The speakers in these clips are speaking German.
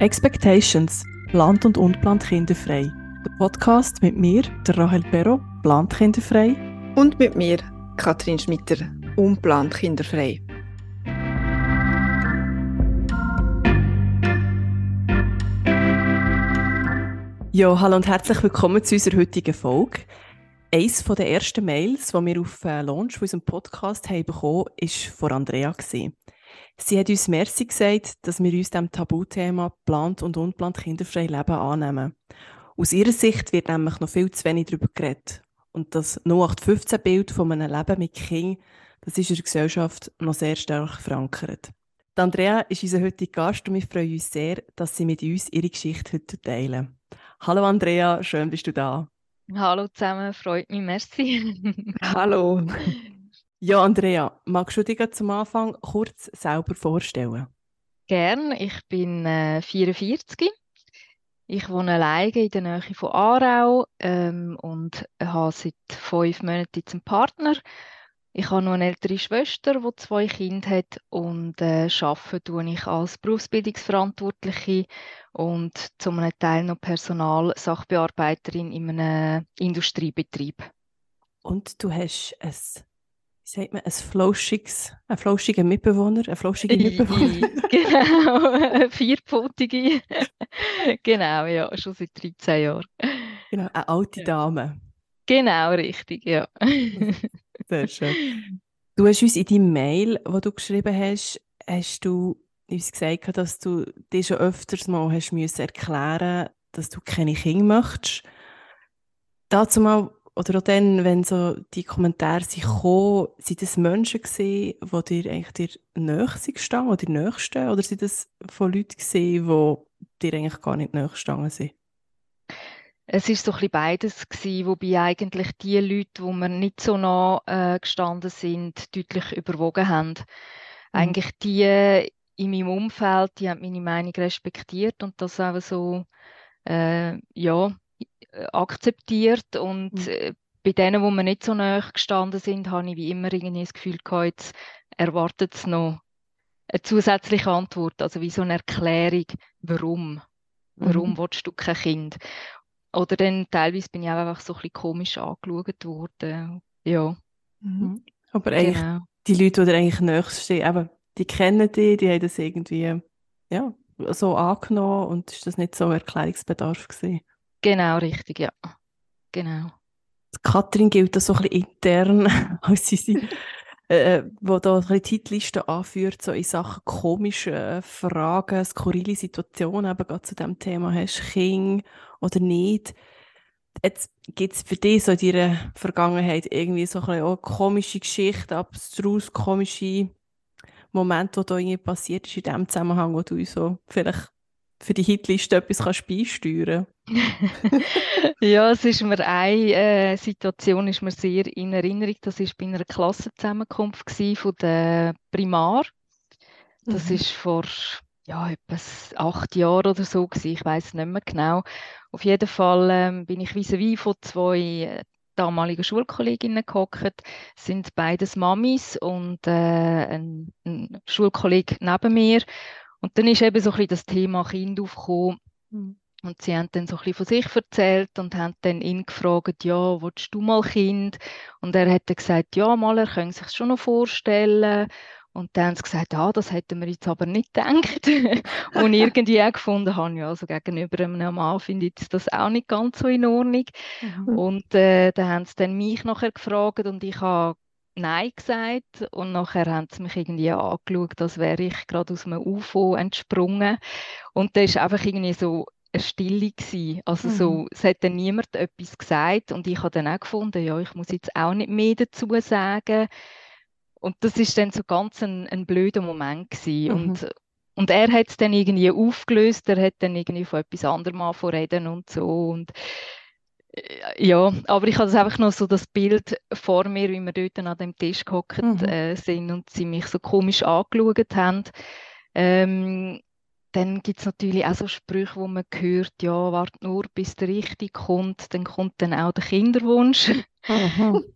Expectations, plant und unplant kinderfrei. Der Podcast mit mir, der Rahel Perro, plant kinderfrei. Und mit mir, Katrin Schmitter, unplant kinderfrei. Ja, hallo und herzlich willkommen zu unserer heutigen Folge. Eines der ersten Mails, die wir auf äh, Launch von unserem Podcast haben bekommen, war von Andrea. Gewesen. Sie hat uns Merci gesagt, dass wir uns dem Tabuthema plant und unplant kinderfrei Leben annehmen. Aus ihrer Sicht wird nämlich noch viel zu wenig darüber geredet. Und das 0815-Bild von einem Leben mit Kind, das ist in der Gesellschaft noch sehr stark verankert. Die Andrea ist unser heutiger Gast und wir freuen uns sehr, dass sie mit uns ihre Geschichte heute teilen. Hallo Andrea, schön bist du da. Hallo zusammen, freut mich, merci. Hallo. Ja, Andrea, magst du dich zum Anfang kurz selber vorstellen? Gern, ich bin äh, 44. Ich wohne alleine in der Nähe von Aarau ähm, und habe seit fünf Monaten einen Partner. Ich habe noch eine ältere Schwester, die zwei Kinder hat und äh, arbeite tue ich als Berufsbildungsverantwortliche und zum Teil noch Personalsachbearbeiterin in einem Industriebetrieb. Und du hast ein wie sagt man, ein flauschiges, ein flauschiger Mitbewohner, eine flauschige Mitbewohner. genau, vierpfotige. genau, ja, schon seit 13 Jahren. Genau, eine alte Dame. Genau, richtig, ja. Sehr schön. Du hast uns in deinem Mail, wo du geschrieben hast, hast du uns gesagt, dass du dir schon öfters mal hast müssen erklären dass du keine Kinder möchtest. Dazu mal oder auch dann, wenn so die Kommentare sind gekommen, sind das Menschen gewesen, die dir eigentlich dir nahe sind gestanden, oder stehen, oder sind das von Leuten gewesen, die dir eigentlich gar nicht nahe gestanden sind? Es ist so ein bisschen beides gewesen, wobei eigentlich die Leute, wo mir nicht so nah äh, gestanden sind, deutlich überwogen haben. Mhm. Eigentlich die in meinem Umfeld, die haben meine Meinung respektiert und das auch so, äh, ja, akzeptiert und mhm. Äh, bei denen, wo wir nicht so nahe gestanden sind, habe ich wie immer irgendwie das Gefühl gehabt, jetzt erwartet es noch eine zusätzliche Antwort, also wie so eine Erklärung, warum. Warum mhm. willst du kein Kind? Oder dann teilweise bin ich auch einfach so ein bisschen komisch angeschaut worden. Ja. Mhm. Aber eigentlich, genau. die Leute, die dir eigentlich nächst stehen, eben, die kennen dich, die haben das irgendwie ja, so angenommen und ist das nicht so Erklärungsbedarf gewesen? Genau, richtig, ja. Genau. Katrin gilt das so ein bisschen intern, als sie, sie äh, wo da eine Titliste anführt, so in Sachen komische Fragen, skurrile Situationen, eben gerade zu dem Thema, hast du Kind oder nicht? Jetzt gibt es für dich so in deiner Vergangenheit irgendwie so ein bisschen auch komische Geschichten, abstrus komische Momente, die da irgendwie passiert ist in dem Zusammenhang, wo du so vielleicht für die Hitliste etwas kannst beisteuern Ja, es ist mir eine äh, Situation ist mir sehr in Erinnerung. Das war bei einer Klassenzusammenkunft von der Primar. Das mhm. ist vor ja, etwa acht Jahren oder so gewesen. Ich weiß nicht mehr genau. Auf jeden Fall ähm, bin ich vis-à-vis von zwei äh, damaligen Schulkolleginnen gehockt, sind beides Mamis und äh, ein, ein Schulkollege neben mir. Und dann ist eben so ein bisschen das Thema Kind aufgekommen. Mhm. Und sie haben dann so ein bisschen von sich erzählt und haben dann ihn gefragt, ja, willst du mal Kind? Und er hat dann gesagt, ja, mal, er könnte sich schon noch vorstellen. Und dann haben sie gesagt, ja, das hätten wir jetzt aber nicht gedacht. und irgendwie auch gefunden haben, ja, also gegenüber einem Mann finde ich das auch nicht ganz so in Ordnung. Mhm. Und äh, dann haben sie dann mich nachher gefragt und ich habe Nein gesagt und nachher haben sie mich irgendwie angeschaut, als wäre ich gerade aus einem UFO entsprungen und da ist einfach irgendwie so eine Stille gewesen. Also mhm. so, es hat dann niemand etwas gesagt und ich habe dann auch gefunden, ja, ich muss jetzt auch nicht mehr dazu sagen und das ist dann so ganz ein, ein blöder Moment gewesen. Mhm. und und er hat es dann irgendwie aufgelöst, er hat dann irgendwie von etwas anderem reden und so und ja, aber ich habe einfach noch so das Bild vor mir, wie wir dort an dem Tisch gehockt mhm. äh, sind und sie mich so komisch angeschaut haben. Ähm, dann gibt es natürlich auch so Sprüche, wo man hört, ja, warte nur, bis der richtig kommt, dann kommt dann auch der Kinderwunsch. Mhm.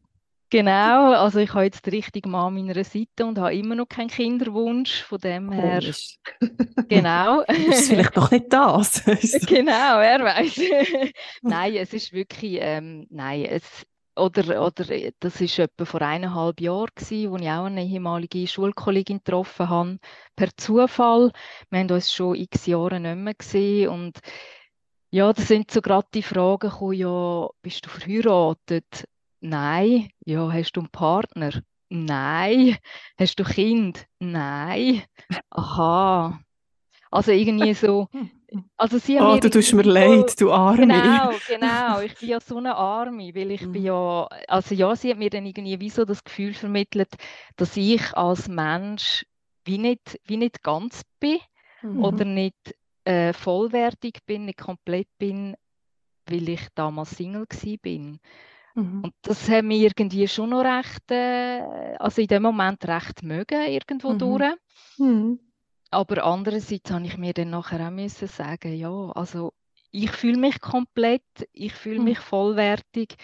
Genau, also ich habe jetzt den richtigen Mann an meiner Seite und habe immer noch keinen Kinderwunsch, von dem her. Genau. Ist vielleicht doch nicht das? genau, er weiß. nein, es ist wirklich, ähm, nein, es, oder, oder das ist etwa vor eineinhalb Jahren wo ich auch eine ehemalige Schulkollegin getroffen habe, per Zufall. Wir haben uns schon x Jahre nicht mehr gesehen und ja, das sind so gerade die Fragen gekommen, ja, bist du verheiratet? Nein. Ja, hast du einen Partner? Nein. Hast du Kind? Nein. Aha. Also irgendwie so, also sie haben Oh, du tust mir leid, du Arme. genau, genau, ich bin ja so eine Arme, weil ich bin Mhm. ja, also ja, sie hat mir dann irgendwie wie so das Gefühl vermittelt, dass ich als Mensch wie nicht, wie nicht ganz bin Mhm. oder nicht äh, vollwertig bin, nicht komplett bin, weil ich damals Single bin. Mhm. Und das hat mich irgendwie schon noch recht, äh, also in dem Moment recht mögen, irgendwo Mhm. durch. Mhm. Aber andererseits habe ich mir dann nachher auch müssen sagen, ja, also ich fühle mich komplett, ich fühle Mhm. mich vollwertig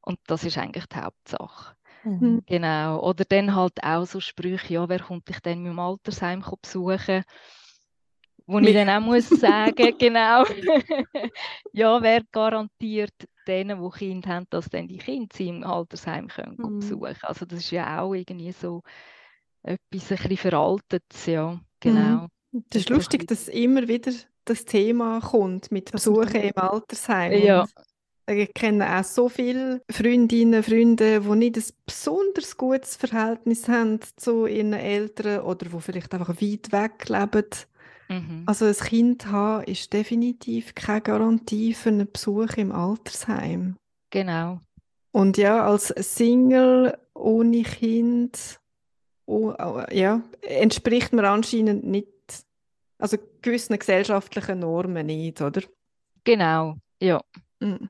und das ist eigentlich die Hauptsache. Mhm. Genau. Oder dann halt auch so Sprüche, ja, wer kommt dich denn im Altersheim besuchen? Wo ich dann auch muss sagen, genau, ja, wer garantiert denen, die Kinder haben, dass dann die Kinder sie im Altersheim können Mhm. besuchen? Also das ist ja auch irgendwie so etwas ein bisschen Veraltetes, ja, genau. Das ist Das lustig, dass immer wieder das Thema kommt mit Besuchen im Altersheim. Ja. Und ich kenne auch so viele Freundinnen, Freunde, die nicht ein besonders gutes Verhältnis haben zu ihren Eltern oder die vielleicht einfach weit weg leben. Mhm. Also ein Kind haben ist definitiv keine Garantie für einen Besuch im Altersheim. Genau. Und ja, als Single ohne Kind, oh, ja, entspricht man anscheinend nicht, also gewissen gesellschaftlichen Normen nicht, oder? Genau. Ja. Mm.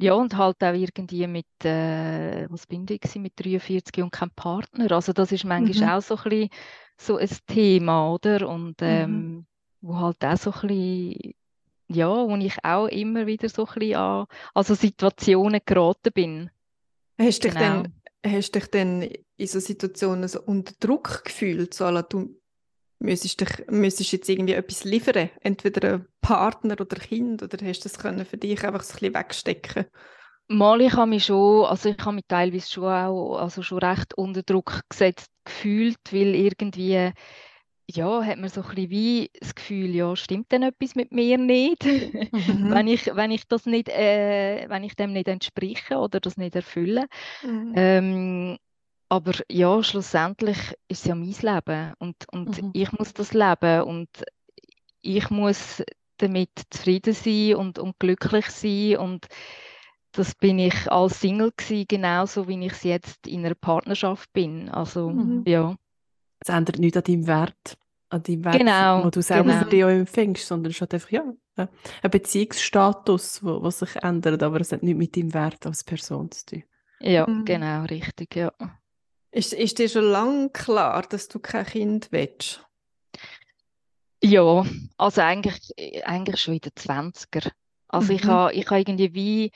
Ja, und halt auch irgendwie mit, äh, was bin ich gewesen, mit 43 und kein Partner. Also das ist manchmal Mhm. auch so ein bisschen so ein Thema, oder? Und ähm, wo halt auch so ein bisschen, ja, wo ich auch immer wieder so ein bisschen an also Situationen geraten bin. Hast dich Genau. denn, hast dich denn in so Situationen so unter Druck gefühlt, so du müsstest dich, müsstest jetzt irgendwie etwas liefern, entweder ein Partner oder Kind, oder hast du das können für dich einfach so ein bisschen wegstecken? Mal, ich habe mich schon, also ich habe mich teilweise schon auch, also schon recht unter Druck gesetzt gefühlt, weil irgendwie, ja, hat man so ein bisschen wie das Gefühl, ja, stimmt denn etwas mit mir nicht? Mhm. Wenn ich, wenn ich das nicht, äh, wenn ich dem nicht entspreche oder das nicht erfülle. Mhm. Ähm, aber ja, schlussendlich ist es ja mein Leben und, und Mhm. ich muss das leben und ich muss damit zufrieden sein und, und glücklich sein und das bin ich als Single gewesen, genauso wie ich es jetzt in einer Partnerschaft bin. Also Mhm. ja, Es ändert nichts an deinem Wert, an deinem Wert, Genau, den du selber genau. für dich auch empfängst, sondern es halt einfach ja, ein Beziehungsstatus, wo, was sich ändert, aber es hat nichts mit deinem Wert als Person zu tun. ja, Mhm. genau, richtig, ja. Ist, ist dir schon lange klar, dass du kein Kind willst? Ja, also eigentlich, eigentlich schon in den 20er. Also ich Mhm. habe ich ha irgendwie wie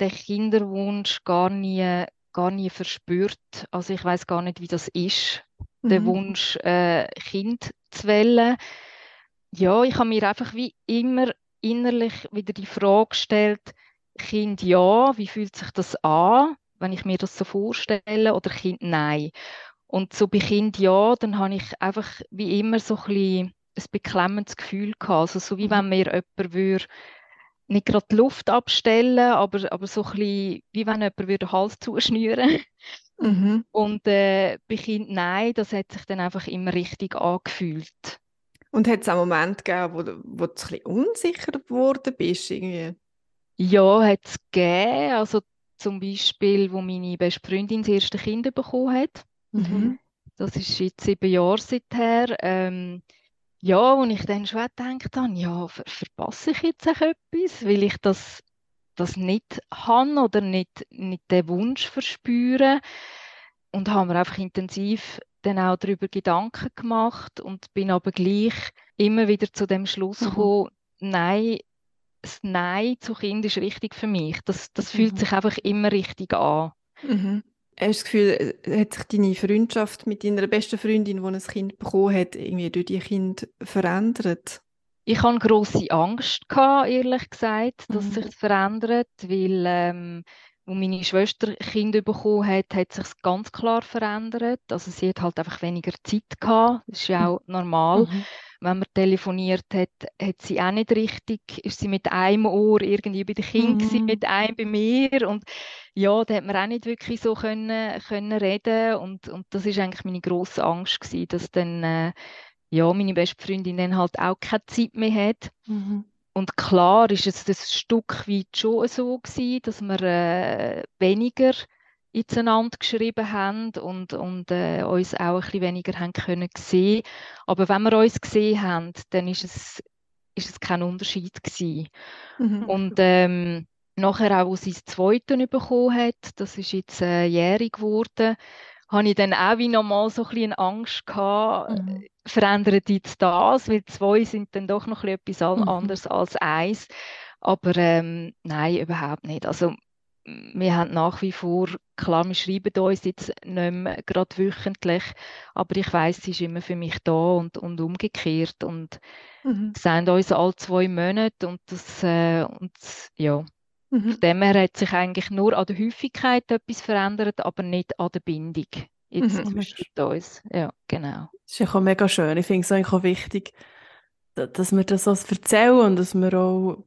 den Kinderwunsch gar nie, gar nie verspürt. Also ich weiß gar nicht, wie das ist, den Mhm. Wunsch, äh, Kind zu wählen. Ja, ich habe mir einfach wie immer innerlich wieder die Frage gestellt, Kind ja, wie fühlt sich das an, wenn ich mir das so vorstelle, oder Kind nein. Und so bei Kind ja, dann habe ich einfach wie immer so ein bisschen ein beklemmendes Gefühl gehabt. Also so wie Mhm. wenn mir jemand würde nicht gerade die Luft abstellen, aber, aber so ein bisschen, wie wenn jemand würde den Hals zuschnüren. Mhm. Und äh, bei Kind nein, das hat sich dann einfach immer richtig angefühlt. Und hat es auch Momente gegeben, wo, du- wo du ein bisschen unsicher geworden bist? Irgendwie? Ja, hat es gegeben. Also zum Beispiel, wo meine beste Freundin das erste Kind bekommen hat. Mhm. Das ist jetzt sieben Jahre seither. Ähm, ja, wo ich dann schon gedacht habe, ja, ver verpasse ich jetzt auch etwas, weil ich das, das nicht habe oder nicht, nicht den Wunsch verspüre. Und habe mir einfach intensiv dann auch darüber Gedanken gemacht und bin aber gleich immer wieder zu dem Schluss Mhm. gekommen, nein, das Nein zu Kind ist richtig für mich. Das, das fühlt Mhm. sich einfach immer richtig an. Mhm. Hast du das Gefühl, äh, hat sich deine Freundschaft mit deiner besten Freundin, die ein Kind bekommen hat, irgendwie durch die Kind verändert? Ich hatte grosse Angst, gehabt, ehrlich gesagt, dass mhm. sich verändert, weil ähm, als meine Schwester Kind bekommen hat, hat sich ganz klar verändert. Also sie hat halt einfach weniger Zeit gehabt. Das ist ja auch normal. Mhm wenn man telefoniert hat, hat sie auch nicht richtig, ist sie mit einem Ohr irgendwie bei den Kindern, mhm. mit einem bei mir und ja, da hat man auch nicht wirklich so können, können reden und, und das ist eigentlich meine grosse Angst gewesen, dass dann äh, ja, meine beste Freundin dann halt auch keine Zeit mehr hat. Mhm. Und klar ist es ein Stück weit schon so gewesen, dass wir äh, weniger miteinander geschrieben haben und, und äh, uns auch ein bisschen weniger haben können sehen. Aber wenn wir uns gesehen haben, dann ist es, ist es kein Unterschied gewesen. Mhm. Und ähm, nachher auch, als sie das Zweite bekommen hat, das ist jetzt äh, jährig geworden, habe ich dann auch wie nochmal so ein bisschen Angst gehabt, mhm. verändert jetzt das, weil zwei sind dann doch noch ein bisschen etwas mhm. anderes als eins. Aber ähm, nein, überhaupt nicht. Also wir haben nach wie vor, klar, wir schreiben uns jetzt nicht mehr gerade wöchentlich, aber ich weiß, sie ist immer für mich da und, und umgekehrt und mhm. sehen uns alle zwei Monate und das, äh, und, ja. Mhm. Von dem her hat sich eigentlich nur an der Häufigkeit etwas verändert, aber nicht an der Bindung jetzt mhm. zwischen uns. Ja, genau. Das ist ja auch mega schön. Ich finde es eigentlich auch wichtig, dass wir das so erzählen und dass wir auch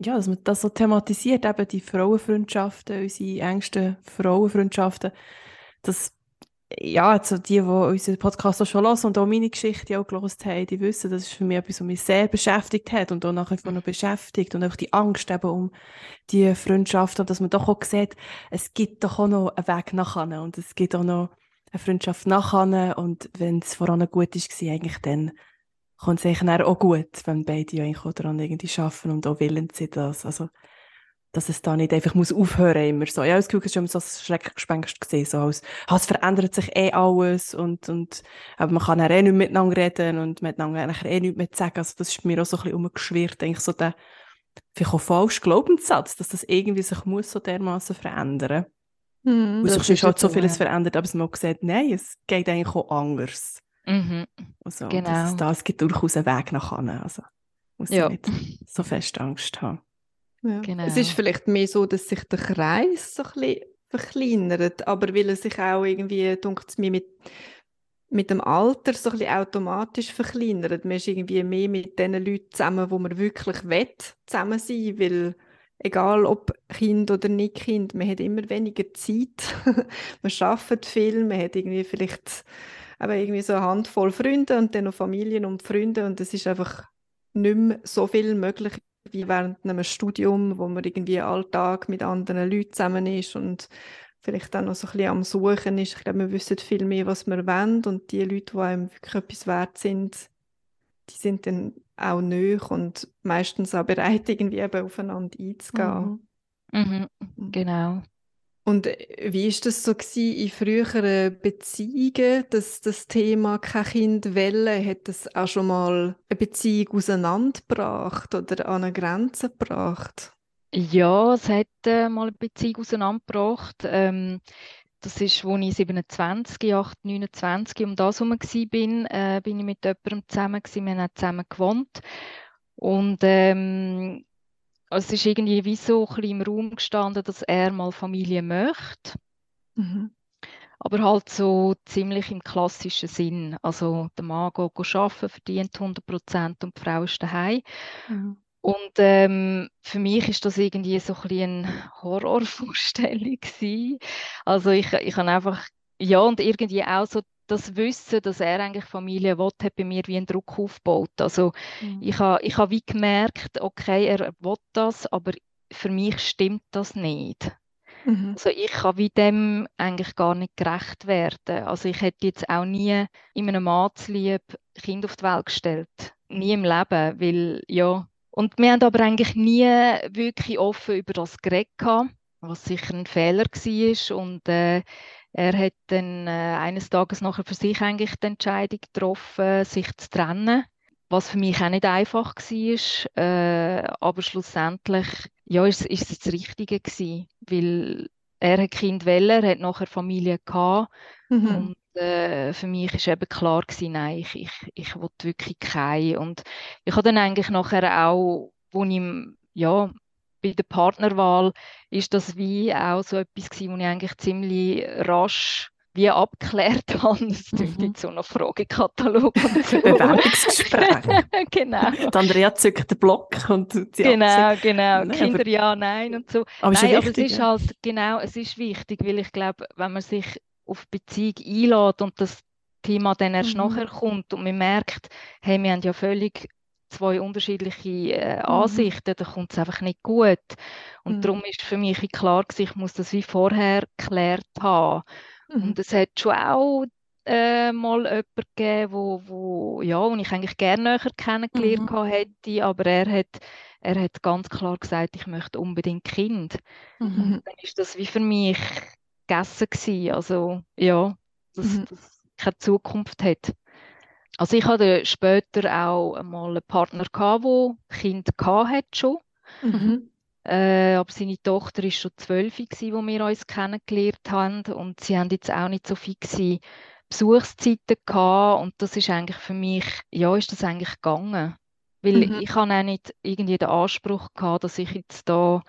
ja, dass man das so thematisiert, eben die Frauenfreundschaften, unsere engsten Frauenfreundschaften, dass ja, also die, die unseren Podcast auch schon hören und auch meine Geschichte auch gelesen haben, die wissen, das ist für mich etwas, was mich sehr beschäftigt hat und auch nachher noch beschäftigt und auch die Angst eben um die Freundschaft und dass man doch auch sieht, es gibt doch auch noch einen Weg nachher und es gibt auch noch eine Freundschaft nachher und wenn es voran gut ist, eigentlich dann kommt es eigentlich auch gut, wenn beide ja eigentlich auch daran irgendwie arbeiten und auch willens sind, das. Also, dass es da nicht einfach muss aufhören immer so. Ja, das Gefühl, es ist immer so ein Schreckgespenst gesehen, so als, ah, es verändert sich eh alles und, und, aber man kann eh nicht miteinander reden und miteinander eh nichts mehr sagen. Also, das ist mir auch so ein bisschen umgeschwirrt, eigentlich so der, vielleicht auch falsch Glaubenssatz, dass das irgendwie sich muss so dermaßen verändern. Mhm, Weil sich halt so vieles verändert, aber es man gesagt, nein, es geht eigentlich auch anders. Mhm. Also, genau. das, das gibt durchaus einen Weg nach vorne. Also muss ja. nicht so fest Angst haben. Ja. Genau. Es ist vielleicht mehr so, dass sich der Kreis so ein bisschen verkleinert, aber weil er sich auch irgendwie, dunkt es mir, mit, mit dem Alter so ein bisschen automatisch verkleinert. Man ist irgendwie mehr mit den Leuten zusammen, wo man wirklich will, zusammen sein weil egal ob Kind oder nicht Kind, man hat immer weniger Zeit, man arbeitet viel, man hat irgendwie vielleicht aber irgendwie so eine Handvoll Freunde und dann noch Familien und Freunde und es ist einfach nicht mehr so viel möglich wie während einem Studium, wo man irgendwie Alltag mit anderen Leuten zusammen ist und vielleicht auch noch so ein bisschen am Suchen ist. Ich glaube, wir wissen viel mehr, was wir wollen und die Leute, die einem wirklich etwas wert sind, die sind dann auch nöch und meistens auch bereit, irgendwie eben aufeinander einzugehen. Mhm. Mhm. Genau. Und äh, wie ist das so in früheren Beziehungen, dass das Thema kein Kind wählen, hat das auch schon mal eine Beziehung auseinandergebracht oder an eine Grenze gebracht? Ja, es hat äh, mal eine Beziehung auseinandergebracht. Ähm, das ist, als ich 27, 8, 29 um das herum bin, äh, bin ich mit jemandem zusammen gewesen. Wir haben zusammen gewohnt. Und ähm, also es ist irgendwie wie so ein bisschen im Raum gestanden, dass er mal Familie möchte. Mhm. Aber halt so ziemlich im klassischen Sinn. Also der Mann geht arbeiten, verdient 100 Prozent und die Frau ist daheim. Mhm. Und ähm, für mich ist das irgendwie so ein bisschen eine Horrorvorstellung gewesen. Also ich, ich habe einfach, ja, und irgendwie auch so das Wissen, dass er eigentlich Familie will, hat bei mir wie einen Druck aufgebaut. Also mhm. ich habe ich ha wie gemerkt, okay, er will das, aber für mich stimmt das nicht. Mhm. Also ich kann wie dem eigentlich gar nicht gerecht werden. Also ich hätte jetzt auch nie in einem Mann zu lieb Kind auf die Welt gestellt. Nie im Leben, weil ja. Und wir haben aber eigentlich nie wirklich offen über das geredet, was sicher ein Fehler war. Und äh, er hat dann äh, eines Tages nachher für sich eigentlich die Entscheidung getroffen, sich zu trennen, was für mich auch nicht einfach war, äh, aber schlussendlich ja, ist, ist es das Richtige gewesen, weil er hat Kind wollen, er hat nachher Familie gehabt Mhm. und äh, für mich ist eben klar gewesen, nein, ich, ich, ich will wirklich keine. Und ich habe dann eigentlich nachher auch, wo ich, ja, bei der Partnerwahl, ist das wie auch so etwas gewesen, wo ich eigentlich ziemlich rasch wie abgeklärt habe. Es klingt Mhm. jetzt so nach Fragekatalog und so. Bewerbungsgespräch. genau. Die Andrea zückt den Block und sie Genau, absehen. genau. Nein, Kinder aber- ja, nein und so. Aber ist Nein, ja aber wichtig, es ist ja. halt, genau, es ist wichtig, weil ich glaube, wenn man sich auf Beziehung einlädt und das Thema dann erst Mhm. nachher kommt und man merkt, hey, wir haben ja völlig zwei unterschiedliche äh, Ansichten, dann kommt es einfach nicht gut. Und Mhm. darum ist für mich klar gewesen, ich muss das wie vorher geklärt haben. Mhm. Und es hat schon auch äh, mal jemanden gegeben, wo, wo, ja, wo ich eigentlich gerne näher kennengelernt Mhm. hätte, aber er hat, er hat ganz klar gesagt, ich möchte unbedingt Kind. Mhm. Dann ist das wie für mich gegessen gewesen. Also ja, dass Mhm. das keine Zukunft hat. Also ich hatte später auch einmal einen Partner gehabt, der Kind gehabt hat schon. Mhm. Äh, aber seine Tochter ist schon zwölf, wo wir uns kennengelernt haben. Und sie haben jetzt auch nicht so fixe Besuchszeiten gehabt. Und das ist eigentlich für mich, ja, ist das eigentlich gegangen. Weil Mhm. ich habe auch nicht irgendwie den Anspruch gehabt, dass ich jetzt da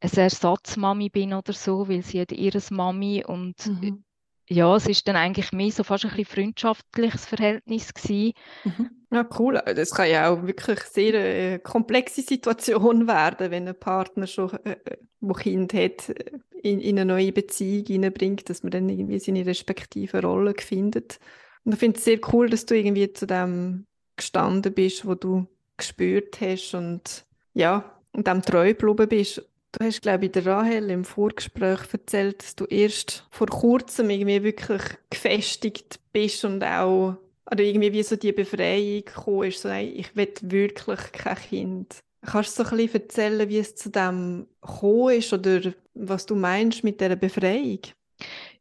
eine Ersatzmami bin oder so, weil sie hat ihre Mami und Mhm. Ja, es ist dann eigentlich mehr so fast ein bisschen freundschaftliches Verhältnis gewesen. Mhm. Ja, cool. Das kann ja auch wirklich sehr äh, komplexe Situation werden, wenn ein Partner schon, äh, äh, wo Kind hat, äh, in, in eine neue Beziehung hineinbringt, dass man dann irgendwie seine respektive Rolle findet. Und ich finde es sehr cool, dass du irgendwie zu dem gestanden bist, wo du gespürt hast und ja, und dem treu geblieben bist. Du hast, glaube ich, der Rahel im Vorgespräch erzählt, dass du erst vor kurzem irgendwie wirklich gefestigt bist und auch oder irgendwie wie so die Befreiung gekommen ist, so, nein, ich will wirklich kein Kind. Kannst du so ein bisschen erzählen, wie es zu dem gekommen ist oder was du meinst mit dieser Befreiung?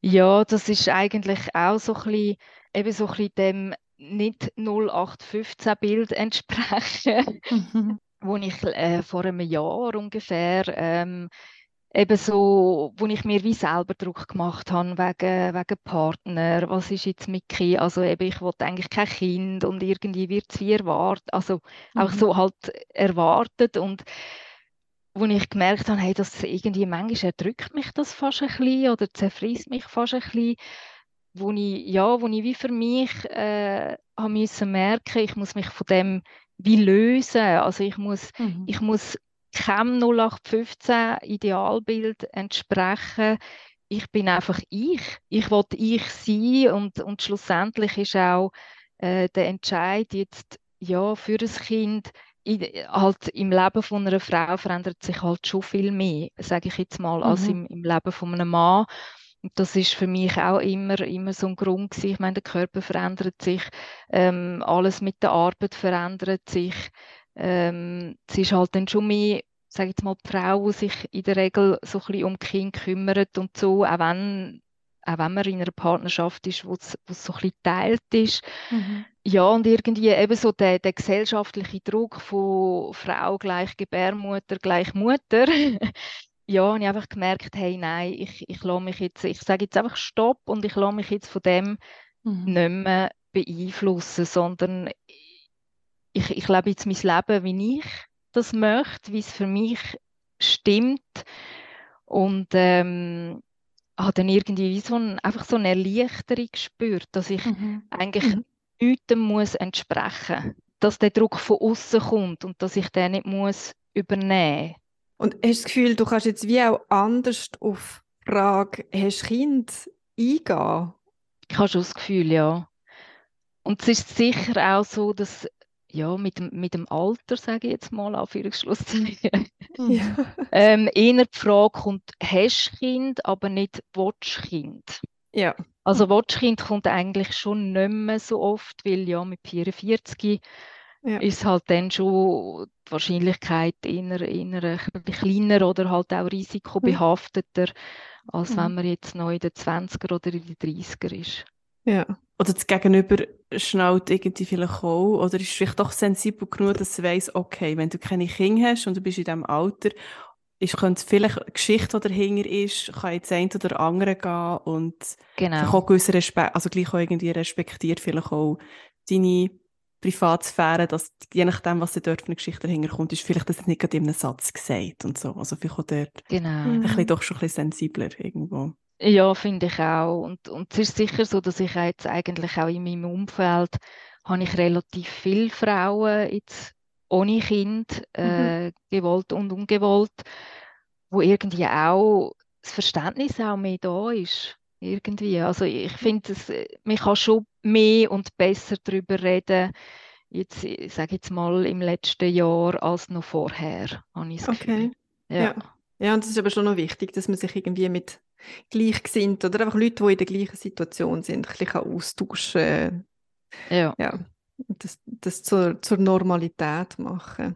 Ja, das ist eigentlich auch so ein bisschen, eben so ein bisschen dem nicht 0815-Bild entsprechen, wo ich äh, vor einem Jahr ungefähr ähm, eben so, wo ich mir wie selber Druck gemacht habe wegen, wegen Partner, was ist jetzt mit Kind, also eben ich wollte eigentlich kein Kind und irgendwie wird es wie erwartet, also auch Mhm. so halt erwartet. Und wo ich gemerkt habe, hey, das irgendwie manchmal erdrückt mich das fast ein bisschen oder zerfrisst mich fast ein bisschen, wo ich, ja, wo ich wie für mich äh, habe müssen merken, ich muss mich von dem wie lösen, also ich muss Mhm. ich muss keinem 0815 Idealbild entsprechen. Ich bin einfach ich. Ich will ich sein und, und schlussendlich ist auch äh, der Entscheid jetzt ja für ein Kind in, halt im Leben von einer Frau verändert sich halt schon viel mehr, sage ich jetzt mal, als Mhm. im, im Leben von einem Mann. Das ist für mich auch immer, immer so ein Grund gewesen. Ich meine, der Körper verändert sich, ähm, alles mit der Arbeit verändert sich. Ähm, es ist halt dann schon mehr, sage ich jetzt mal, die Frau, die sich in der Regel so ein bisschen um Kinder kümmert und so, auch wenn, auch wenn man in einer Partnerschaft ist, wo es, so ein bisschen geteilt ist. Mhm. Ja, und irgendwie eben so der, der gesellschaftliche Druck von Frau gleich Gebärmutter gleich Mutter. Ja, habe ich einfach gemerkt, hey, nein, ich, ich lasse mich jetzt, ich sage jetzt einfach Stopp und ich lasse mich jetzt von dem Mhm. nicht mehr beeinflussen, sondern ich, ich lebe jetzt mein Leben, wie ich das möchte, wie es für mich stimmt und ähm, habe dann irgendwie wie so ein, einfach so eine Erleichterung gespürt, dass ich Mhm. eigentlich Mhm. nichts muss entsprechen, dass der Druck von außen kommt und dass ich den nicht muss übernehmen. Und hast du das Gefühl, du kannst jetzt wie auch anders auf die Frage, hast du Kind, eingehen? Ich habe schon das Gefühl, ja. Und es ist sicher auch so, dass ja, mit dem, mit dem Alter, sage ich jetzt mal, Anführungsschlusszeichen, Ja. ähm, eher die Frage kommt, hast du Kind, aber nicht willst du Kind. Ja. Also willst du Kind kommt eigentlich schon nicht mehr so oft, weil ja mit 44 Ja. ist halt dann schon die Wahrscheinlichkeit eher, eher kleiner oder halt auch risikobehafteter, als Mhm. wenn man jetzt noch in den 20er oder in den 30er ist. Ja. Oder das Gegenüber schnallt irgendwie vielleicht auch, oder ist vielleicht doch sensibel genug, dass sie weiss, okay, wenn du keine Kinder hast und du bist in diesem Alter ist, könnte vielleicht eine Geschichte, die dahinter ist, kann jetzt ein oder andere gehen und genau. auch gewissen Respekt, also gleich auch irgendwie respektiert vielleicht auch deine Privatsphäre, dass je nachdem, was dort für eine Geschichte dahinter kommt, ist vielleicht das nicht gerade in einem Satz gesagt und so. Also vielleicht auch dort genau. ein bisschen, doch schon ein bisschen sensibler irgendwo. Ja, finde ich auch. Und, und es ist sicher so, dass ich jetzt eigentlich auch in meinem Umfeld habe ich relativ viele Frauen jetzt ohne Kind, äh, mhm. gewollt und ungewollt, wo irgendwie auch das Verständnis auch mehr da ist. Irgendwie. Also ich finde, man kann schon mehr und besser darüber reden, jetzt, ich sage jetzt mal im letzten Jahr, als noch vorher, habe ich das okay. Ja. ja. ja, und es ist aber schon noch wichtig, dass man sich irgendwie mit Gleichgesinnten oder einfach Leute, die in der gleichen Situation sind, ein bisschen austauschen Ja. ja. Das, das zur, zur Normalität machen.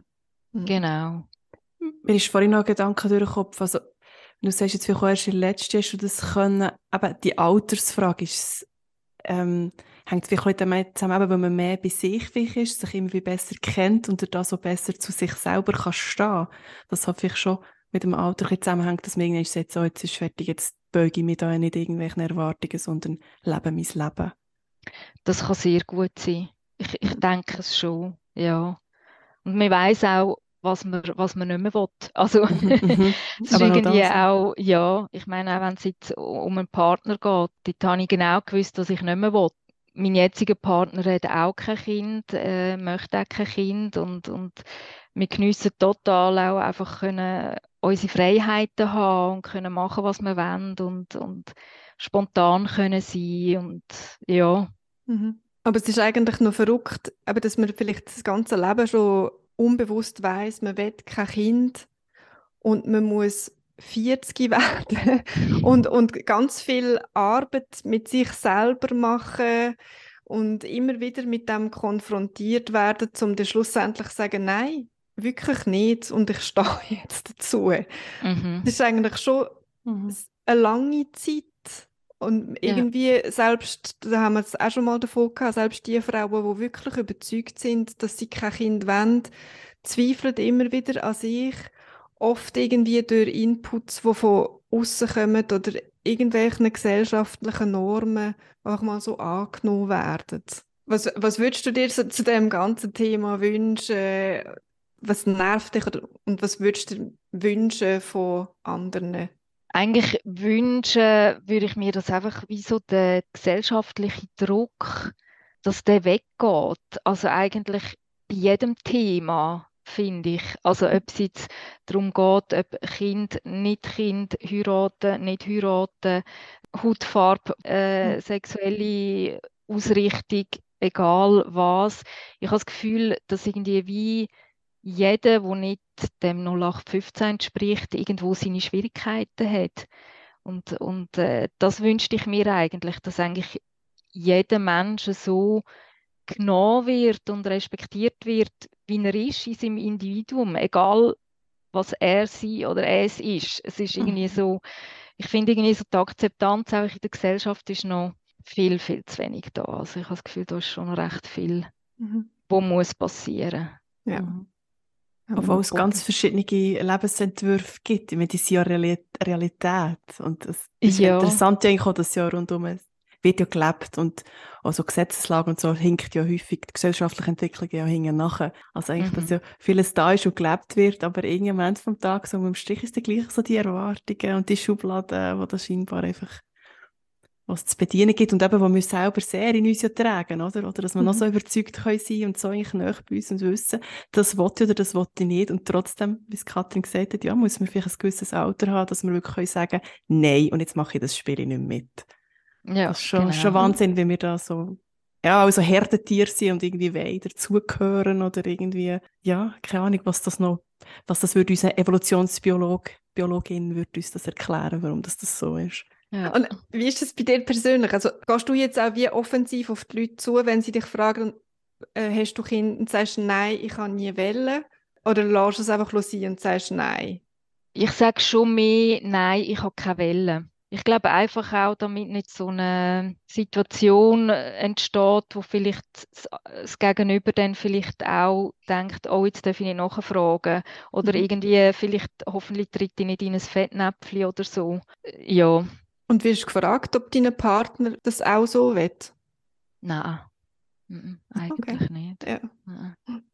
Mhm. Genau. Mir ist vorhin noch ein Gedanke durch den Kopf, also du sagst jetzt auch erst in letzten hast du das können, aber die Altersfrage ist, ähm, hängt vielleicht damit zusammen, weil man mehr bei sich ist, sich immer besser kennt und er da so besser zu sich selber kann stehen. Das hat vielleicht schon mit dem Alter zusammenhängt, dass man irgendwann sagt, so, jetzt ist fertig, jetzt beuge ich mich da nicht irgendwelchen Erwartungen, sondern lebe mein Leben. Das kann sehr gut sein. Ich, ich denke es schon, ja. Und man weiß auch, was man, was man nicht mehr will. Also mhm. es ist irgendwie auch, ja, ich meine, auch wenn es jetzt um einen Partner geht, dort habe ich genau gewusst, was ich nicht mehr will. Mein jetziger Partner hat auch kein Kind, äh, möchte auch kein Kind und, und wir geniessen total auch einfach können unsere Freiheiten haben und können machen, was wir wollen und, und spontan können sein und ja. Mhm. Aber es ist eigentlich noch verrückt, eben, dass man vielleicht das ganze Leben schon unbewusst weiß, man will kein Kind und man muss 40 werden und, und ganz viel Arbeit mit sich selber machen und immer wieder mit dem konfrontiert werden, um dann schlussendlich zu sagen, nein, wirklich nicht und ich stehe jetzt dazu. Mhm. Das ist eigentlich schon mhm. eine lange Zeit und irgendwie ja. selbst, da haben wir es auch schon mal davon gehabt, selbst die Frauen, die wirklich überzeugt sind, dass sie kein Kind wollen, zweifeln immer wieder an sich, oft irgendwie durch Inputs, die von außen kommen oder irgendwelchen gesellschaftlichen Normen auch mal so angenommen werden. Was, was würdest du dir so, zu dem ganzen Thema wünschen? Was nervt dich oder, und was würdest du dir wünschen von anderen? Eigentlich wünschen würde ich mir, dass einfach wie so der gesellschaftliche Druck, dass der weggeht. Also eigentlich bei jedem Thema finde ich. Also ob es jetzt darum geht, ob Kind, nicht Kind, heiraten, nicht heiraten, Hautfarbe, äh, hm. sexuelle Ausrichtung, egal was. Ich habe das Gefühl, dass irgendwie wie jeder, der nicht dem 0815 entspricht, irgendwo seine Schwierigkeiten hat. Und, und äh, das wünschte ich mir eigentlich, dass eigentlich jeder Mensch so genommen wird und respektiert wird, wie er ist in seinem Individuum, egal was er sie oder es ist. Es ist irgendwie mhm. so, ich finde irgendwie so die Akzeptanz auch in der Gesellschaft ist noch viel, viel zu wenig da. Also ich habe das Gefühl, da ist schon noch recht viel, mhm. wo muss passieren. Ja. Mhm. Obwohl es ganz verschiedene Lebensentwürfe gibt. Ich meine, die sind ja Realität. Und es ist ja. interessant eigentlich auch, dass ja rundum wird ja gelebt und also Gesetzeslage und so hinkt ja häufig die gesellschaftliche Entwicklung ja hinten nachher. Also eigentlich, mhm. dass ja vieles da ist und gelebt wird, aber irgendein Moment vom Tag so im Strich ist dann gleich so die Erwartungen und die Schubladen, wo das scheinbar einfach was zu bedienen gibt und eben, wo wir selber sehr in uns ja tragen, oder? Oder dass wir mhm. noch so überzeugt können sein und so eigentlich näher bei uns und wissen, das ich oder das will ich nicht und trotzdem, wie es Katrin gesagt hat, ja, muss man vielleicht ein gewisses Alter haben, dass wir wirklich können sagen nein, und jetzt mache ich das Spiel nicht mit. Ja, das ist schon, genau. schon Wahnsinn, wie wir da so ja, also Herdentier sind und irgendwie weh dazugehören oder irgendwie, ja, keine Ahnung, was das noch, was das würde unser Evolutionsbiolog, Biologin würde uns das erklären, warum das, das so ist. Ja. Und wie ist das bei dir persönlich? Also gehst du jetzt auch wie offensiv auf die Leute zu, wenn sie dich fragen, äh, hast du Kinder und sagst nein, ich kann nie wählen? Oder lässt du es einfach sein und sagst nein? Ich sage schon mehr, nein, ich habe keine Welle. Ich glaube einfach auch, damit nicht so eine Situation äh, entsteht, wo vielleicht das Gegenüber dann vielleicht auch denkt, oh, jetzt darf ich nicht nachfragen. Oder mhm. irgendwie, vielleicht, hoffentlich tritt ich nicht in ein Fettnäpfchen oder so. Ja. Und wirst du gefragt, ob dein Partner das auch so will? Nein. Eigentlich okay. nicht. Ja.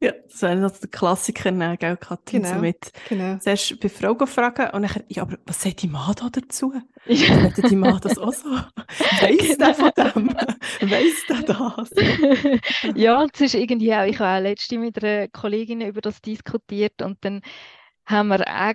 ja, das wäre noch der Klassiker, ne, gell, Katrin, genau. so mit genau. zuerst bei Frau fragen und dann, ja, aber was sagt die Mann da dazu? Ja. Hätte die Mann das auch so? Weiss genau. der von dem? Weiss der das? ja, es ist irgendwie auch, ich habe auch letztens mit einer Kollegin über das diskutiert und dann haben wir auch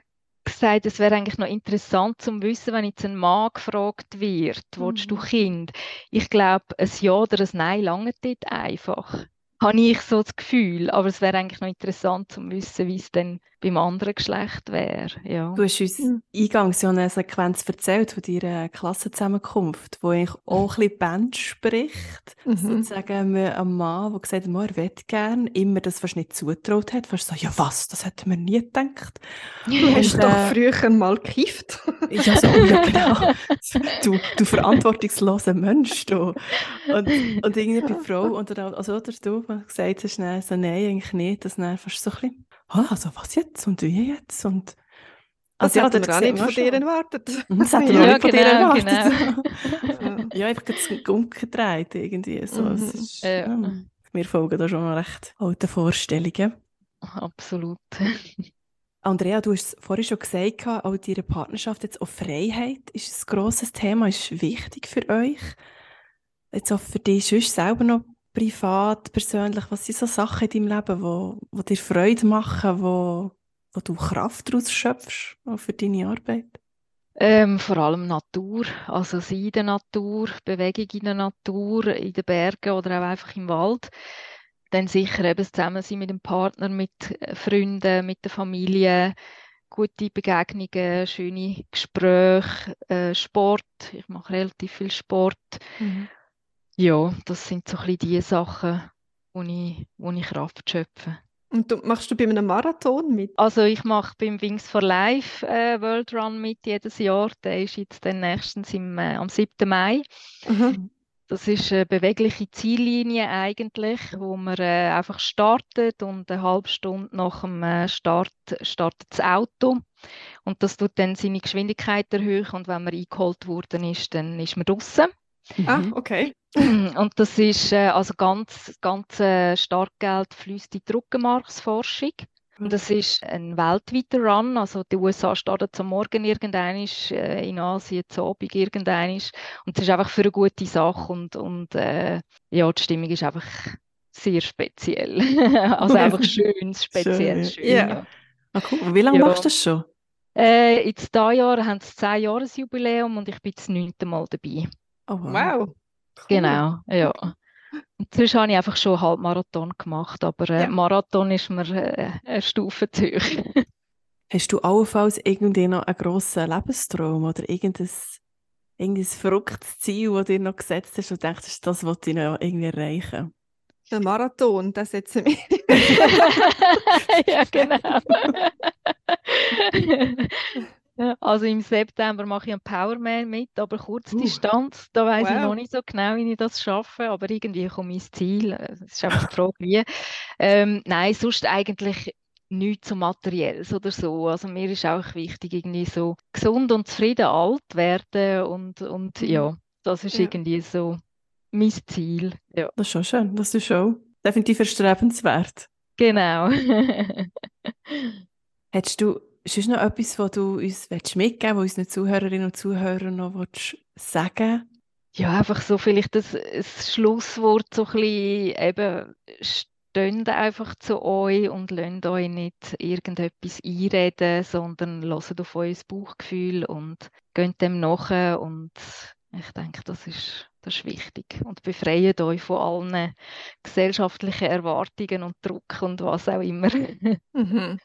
gesagt, es wäre eigentlich noch interessant zu wissen, wenn jetzt ein Mann gefragt wird, mhm. willst du mhm. Kind? Ich glaube, ein Ja oder ein Nein lange dort einfach habe ich so das Gefühl. Aber es wäre eigentlich noch interessant zu wissen, wie es denn beim anderen Geschlecht wäre. Ja. Du hast uns mhm. eingangs ja eine Sequenz erzählt von deiner Klassenzusammenkunft, wo eigentlich auch ein bisschen Band spricht. Mhm. Sozusagen ein Mann, der gesagt hat, er will gerne, immer das fast nicht zutraut hat. Fast so, ja was, das hätten wir nie gedacht. Du hast und, doch äh, früher mal gekifft. ja, so, ja, genau. Du, du verantwortungsloser Mensch. Du. Und, und irgendwie bei Frau, und dann, also, oder du, gesagt hast, nein, so, nein, eigentlich nicht, das dann fast so ein bisschen, oh, also was jetzt und wie jetzt und also, das hätten wir auch nicht von dir erwartet. Das hätten wir ja, nicht von dir genau, erwartet. Genau. ja, einfach das umgedreht irgendwie. So. Mhm. Ist, ja. Ja, wir folgen da schon mal recht alten Vorstellungen. Absolut. Andrea, du hast es vorhin schon gesagt, auch deine Partnerschaft jetzt auch Freiheit ist ein grosses Thema, ist wichtig für euch. Jetzt auch für dich sonst selber noch privat, persönlich, was sind so Sachen in deinem Leben, wo, wo dir Freude machen, wo, wo du Kraft daraus schöpfst für deine Arbeit? Ähm, vor allem Natur, also sein in der Natur, Bewegung in der Natur, in den Bergen oder auch einfach im Wald. Dann sicher eben das Zusammensein mit dem Partner, mit äh, Freunden, mit der Familie, gute Begegnungen, schöne Gespräche, äh, Sport. Ich mache relativ viel Sport. Mhm. Ja, das sind so ein bisschen die Sachen, wo ich, wo ich Kraft schöpfe. Und du, machst du bei einem Marathon mit? Also ich mache beim Wings for Life äh, World Run mit jedes Jahr. Der ist jetzt dann nächstens im, äh, am 7. Mai. Mhm. Das ist eine bewegliche Ziellinie eigentlich, wo man äh, einfach startet und eine halbe Stunde nach dem äh, Start startet das Auto. Und das tut dann seine Geschwindigkeit erhöhen und wenn man eingeholt worden ist, dann ist man draußen. Ah, okay. Und das ist äh, also ganz, ganz äh, stark Geld fließt in die Rückenmarksforschung. Und das ist ein weltweiter Run, also die USA startet am Morgen irgendein, äh, in Asien zu Abend irgendein. Und es ist einfach für eine gute Sache und, und äh, ja, die Stimmung ist einfach sehr speziell. also einfach schön, speziell schön. schön yeah. ja. Ah, cool. Wie lange ja. machst du das schon? Äh, jetzt dieses Jahr haben sie 10 Jahresjubiläum und ich bin das neunte Mal dabei. Oh, wow. Cool. Genau, ja. Und sonst habe ich einfach schon Halbmarathon gemacht, aber äh, ja. Marathon ist mir äh, eine Stufe zu hoch. Hast du allenfalls irgendwie noch einen grossen Lebenstraum oder irgendein, irgendein verrücktes Ziel, das dir noch gesetzt hast und denkst, das wollte ich noch irgendwie erreichen? Der Marathon, das setzen wir. ja, genau. Also im September mache ich einen Powerman mit, aber Kurzdistanz. Uh, da weiß wow. ich noch nicht so genau, wie ich das schaffe, aber irgendwie komme ich ins Ziel. Es ist einfach die Frage, wie. Ähm, nein, sonst eigentlich nichts so Materielles oder so. Also mir ist auch wichtig, irgendwie so gesund und zufrieden alt werden und, und mhm. ja, das ist ja. irgendwie so mein Ziel. Ja. Das ist schon schön, das ist schon definitiv erstrebenswert. Genau. Hättest du ist noch etwas, was du uns mitgeben willst, was unseren Zuhörerinnen und Zuhörern noch sagen Ja, einfach so vielleicht das, das Schlusswort so ein bisschen eben steht einfach zu euch und lasst euch nicht irgendetwas einreden, sondern lasst auf euer Bauchgefühl und geht dem nach und ich denke, das ist, das ist wichtig. Und befreit euch von allen gesellschaftlichen Erwartungen und Druck und was auch immer. Mhm.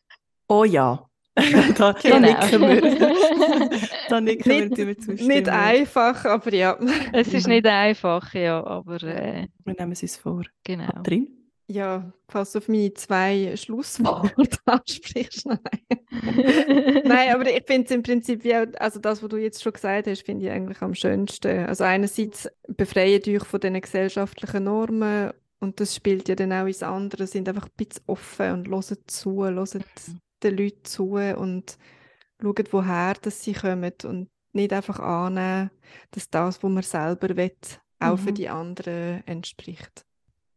Oh ja, da, genau. nicken wir. da nicken nicht, wir zustimmen. Nicht einfach, aber ja. Es ist nicht einfach, ja, aber... Äh, wir nehmen es uns vor. Genau. Drin? Ja, falls du auf meine zwei Schlussworte ansprichst. Nein. Nein, aber ich finde es im Prinzip, wie auch, also das, was du jetzt schon gesagt hast, finde ich eigentlich am schönsten. Also einerseits befreien euch von diesen gesellschaftlichen Normen und das spielt ja dann auch ins andere, sind einfach ein bisschen offen und hören zu, hören. Den Leuten zu und schauen, woher dass sie kommen und nicht einfach annehmen, dass das, was man selber will, auch mhm. für die anderen entspricht.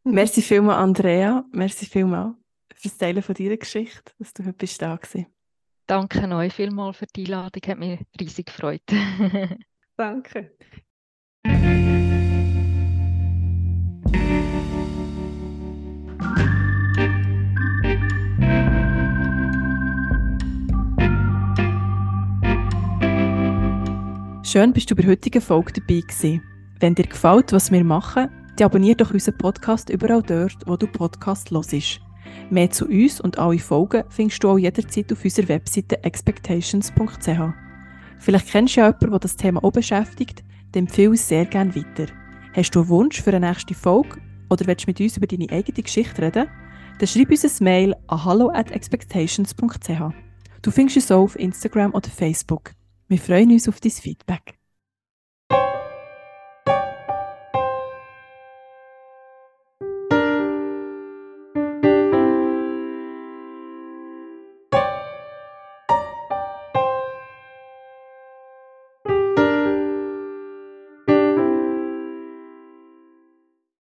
Merci vielmals, Andrea. Merci vielmals fürs Teilen von deiner Geschichte, dass du heute bist da warst. Danke euch vielmals für die Einladung, hat mich riesig gefreut. Danke. Schön, bist du bei der heutigen Folge dabei gewesen. Wenn dir gefällt, was wir machen, dann abonniere doch unseren Podcast überall dort, wo du Podcast hörst. Mehr zu uns und alle Folgen findest du auch jederzeit auf unserer Webseite expectations.ch. Vielleicht kennst du ja jemanden, der das Thema auch beschäftigt, dann empfehle es sehr gerne weiter. Hast du einen Wunsch für eine nächste Folge oder willst du mit uns über deine eigene Geschichte reden? Dann schreib uns ein Mail an hallo at expectations.ch. Du findest uns auch auf Instagram oder Facebook. Wir freuen uns auf dein Feedback.